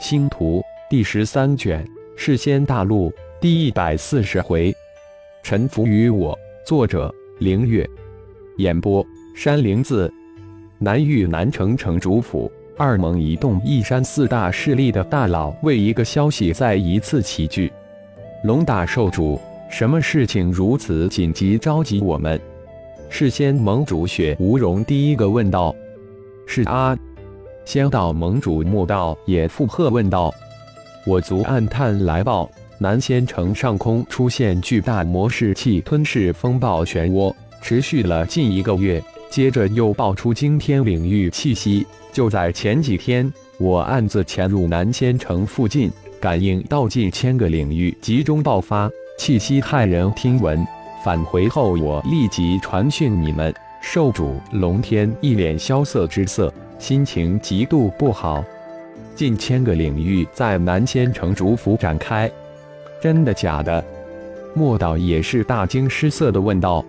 星图第十三卷，世仙大陆第一百四十回，臣服于我。作者：凌月。演播：山灵子。南域南城城主府，二盟一动一山四大势力的大佬为一个消息再一次齐聚。龙大受主，什么事情如此紧急召集我们？事先盟主雪无容第一个问道：“是啊。”仙道盟主莫道也附和问道：“我族暗探来报，南仙城上空出现巨大魔式气吞噬风暴漩涡，持续了近一个月，接着又爆出惊天领域气息。就在前几天，我暗自潜入南仙城附近，感应到近千个领域集中爆发气息，骇人听闻。返回后，我立即传讯你们。受主龙天一脸萧瑟之色。心情极度不好，近千个领域在南仙城主府展开，真的假的？莫道也是大惊失色的问道。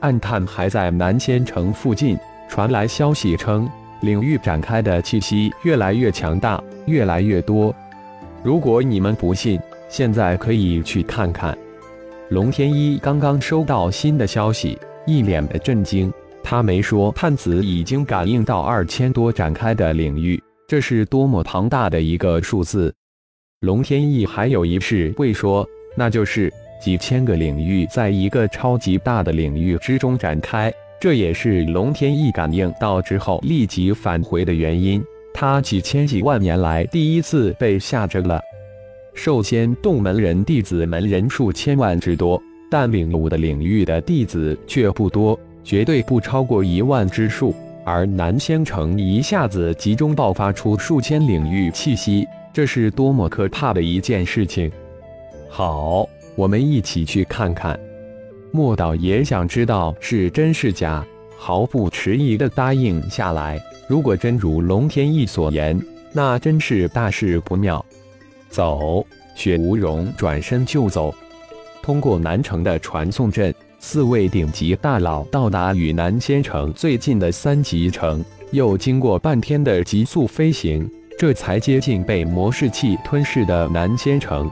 暗探还在南仙城附近传来消息称，领域展开的气息越来越强大，越来越多。如果你们不信，现在可以去看看。龙天一刚刚收到新的消息，一脸的震惊。他没说，探子已经感应到二千多展开的领域，这是多么庞大的一个数字！龙天翼还有一事未说，那就是几千个领域在一个超级大的领域之中展开，这也是龙天翼感应到之后立即返回的原因。他几千几万年来第一次被吓着了。寿仙洞门人弟子们人数千万之多，但领悟的领域的弟子却不多。绝对不超过一万之数，而南仙城一下子集中爆发出数千领域气息，这是多么可怕的一件事情！好，我们一起去看看。莫导也想知道是真是假，毫不迟疑地答应下来。如果真如龙天翼所言，那真是大事不妙。走，雪无容转身就走，通过南城的传送阵。四位顶级大佬到达与南仙城最近的三级城，又经过半天的急速飞行，这才接近被魔式气吞噬的南仙城。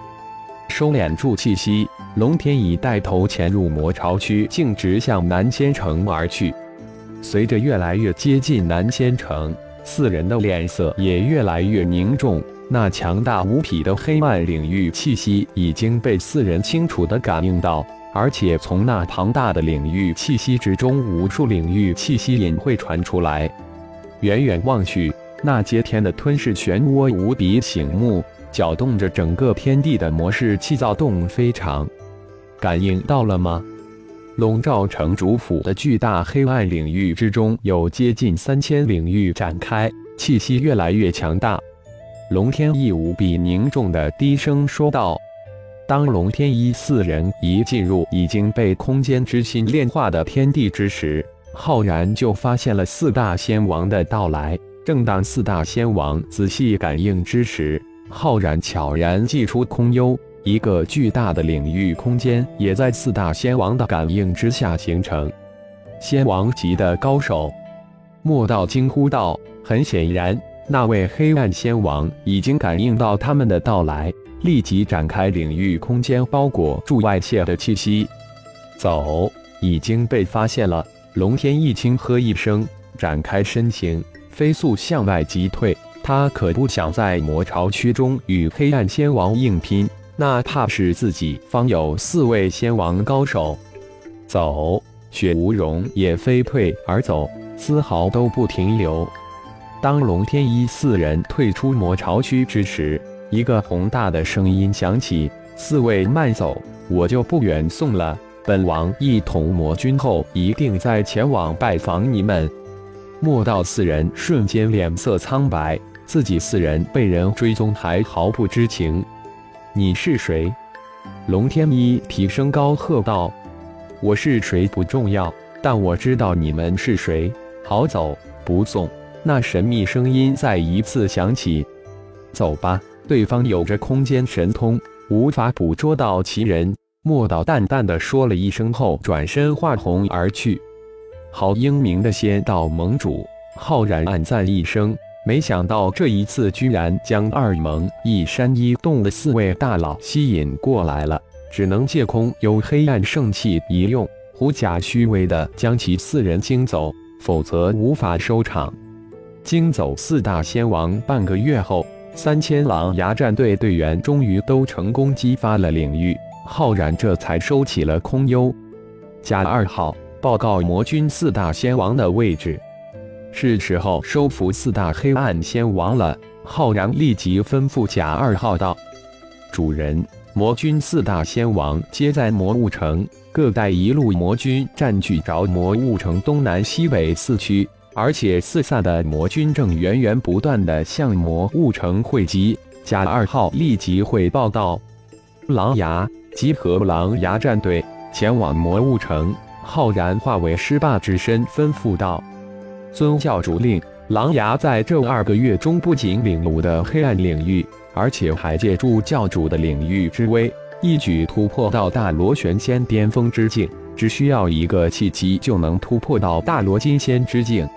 收敛住气息，龙天乙带头潜入魔巢区，径直向南仙城而去。随着越来越接近南仙城，四人的脸色也越来越凝重。那强大无匹的黑暗领域气息已经被四人清楚地感应到。而且从那庞大的领域气息之中，无数领域气息隐晦传出来。远远望去，那接天的吞噬漩涡无比醒目，搅动着整个天地的模式气躁动非常。感应到了吗？笼罩城主府的巨大黑暗领域之中，有接近三千领域展开，气息越来越强大。龙天翼无比凝重的低声说道。当龙天一四人一进入已经被空间之心炼化的天地之时，浩然就发现了四大仙王的到来。正当四大仙王仔细感应之时，浩然悄然祭出空幽，一个巨大的领域空间也在四大仙王的感应之下形成。仙王级的高手，莫道惊呼道：“很显然，那位黑暗仙王已经感应到他们的到来。”立即展开领域空间，包裹住外界的气息。走，已经被发现了。龙天一轻喝一声，展开身形，飞速向外急退。他可不想在魔巢区中与黑暗仙王硬拼，那怕是自己方有四位仙王高手。走，雪无容也飞退而走，丝毫都不停留。当龙天一四人退出魔巢区之时。一个宏大的声音响起：“四位慢走，我就不远送了。本王一统魔君后，一定再前往拜访你们。”莫道四人瞬间脸色苍白，自己四人被人追踪还毫不知情。你是谁？龙天一提声高喝道：“我是谁不重要，但我知道你们是谁。好走，不送。”那神秘声音再一次响起：“走吧。”对方有着空间神通，无法捕捉到其人。莫道淡淡的说了一声后，转身化红而去。好英明的仙道盟主！浩然暗赞一声，没想到这一次居然将二盟一山一洞的四位大佬吸引过来了，只能借空有黑暗圣器一用，狐假虚伪的将其四人惊走，否则无法收场。惊走四大仙王，半个月后，三千狼牙战队队员终于都成功激发了领域，浩然这才收起了空幽。加二号报告魔军四大仙王的位置。是时候收服四大黑暗仙王了。浩然立即吩咐甲二号道：“主人，魔军四大仙王皆在魔物城，各带一路魔军占据着魔物城东南西北四区，而且四散的魔军正源源不断的向魔物城汇集。”甲二号立即汇报道：“狼牙集合狼牙战队前往魔物城。”浩然化为狮霸之身，吩咐道。遵教主令，狼牙在这二个月中不仅领悟的黑暗领域，而且还借助教主的领域之威，一举突破到大罗玄仙巅峰之境。只需要一个契机，就能突破到大罗金仙之境。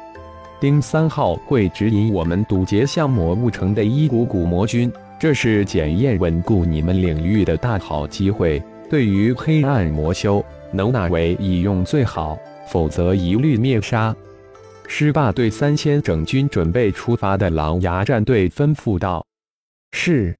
丁三号会指引我们堵截向魔物城的一股股魔军，这是检验稳固你们领域的大好机会。对于黑暗魔修，能纳为已用最好，否则一律灭杀。狮霸对三千整军准备出发的狼牙战队吩咐道：“是。”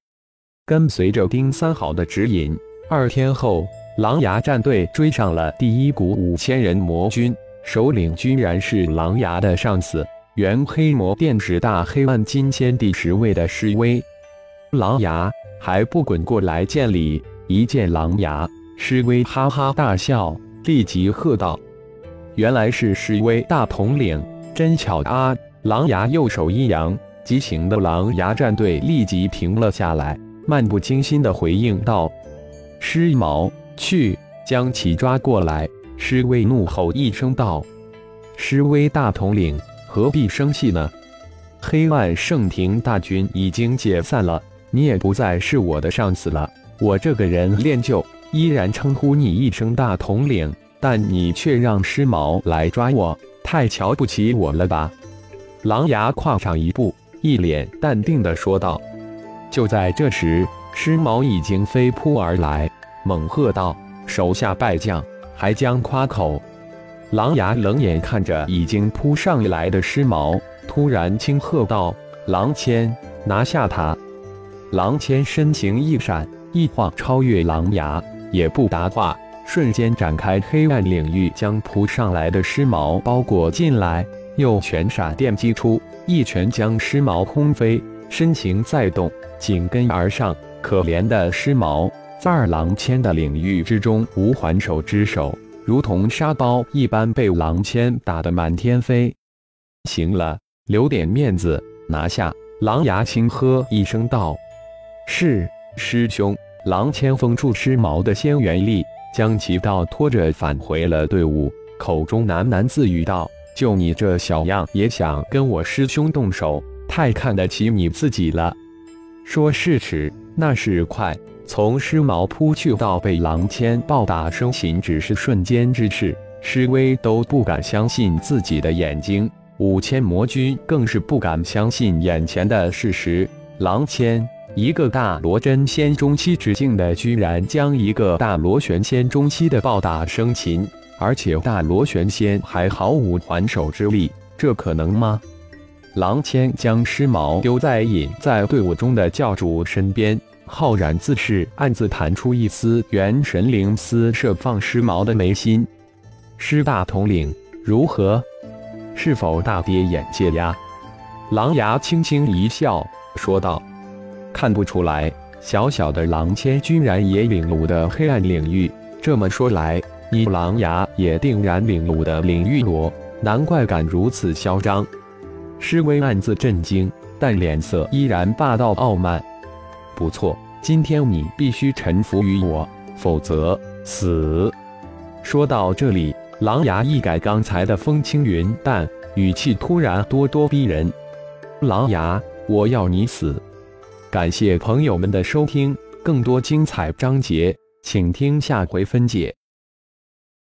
跟随着丁三好的指引，二天后，狼牙战队追上了第一股五千人魔军，首领居然是狼牙的上司——原黑魔殿十大黑暗金仙第十位的施威。狼牙还不滚过来见礼！一见狼牙，施威哈哈大笑，立即喝道：“原来是施威大统领！”真巧啊！狼牙右手一扬，急行的狼牙战队立即停了下来，漫不经心的回应道：“施毛，去将其抓过来！”施威怒吼一声道：“施威大统领，何必生气呢？黑暗圣庭大军已经解散了，你也不再是我的上司了。我这个人练就，依然称呼你一声大统领，但你却让施毛来抓我。”太瞧不起我了吧！狼牙跨上一步，一脸淡定地说道。就在这时，狮毛已经飞扑而来，猛喝道：“手下败将，还将夸口！”狼牙冷眼看着已经扑上来的狮毛，突然轻喝道：“狼谦，拿下他！”狼谦身形一闪，一晃超越狼牙，也不答话。瞬间展开黑暗领域，将扑上来的尸毛包裹进来，又拳闪电击出，一拳将尸毛轰飞，身形再动，紧跟而上。可怜的尸毛，在狼谦的领域之中无还手之手，如同沙包一般被狼谦打得满天飞。行了，留点面子，拿下！狼牙轻喝一声道：“是，师兄。”狼谦封住师毛的仙元力。将其倒拖着返回了队伍，口中喃喃自语道：“就你这小样，也想跟我师兄动手？太看得起你自己了。”说是迟，那是快，从尸毛扑去到被狼谦暴打生擒，只是瞬间之事。施威都不敢相信自己的眼睛，五千魔军更是不敢相信眼前的事实。狼谦。一个大罗真仙中期之境的，居然将一个大罗玄仙中期的暴打生擒，而且大罗玄仙还毫无还手之力，这可能吗？狼谦将尸毛丢在隐在队伍中的教主身边，浩然自是暗自弹出一丝元神灵丝，射放尸毛的眉心。师大统领如何？是否大跌眼界呀？狼牙轻轻一笑，说道。看不出来，小小的狼谦居然也领悟的黑暗领域。这么说来，你狼牙也定然领悟的领域罗，难怪敢如此嚣张。师威暗自震惊，但脸色依然霸道傲慢。不错，今天你必须臣服于我，否则死。说到这里，狼牙一改刚才的风轻云淡，语气突然咄咄逼人。狼牙，我要你死！感谢朋友们的收听，更多精彩章节，请听下回分解。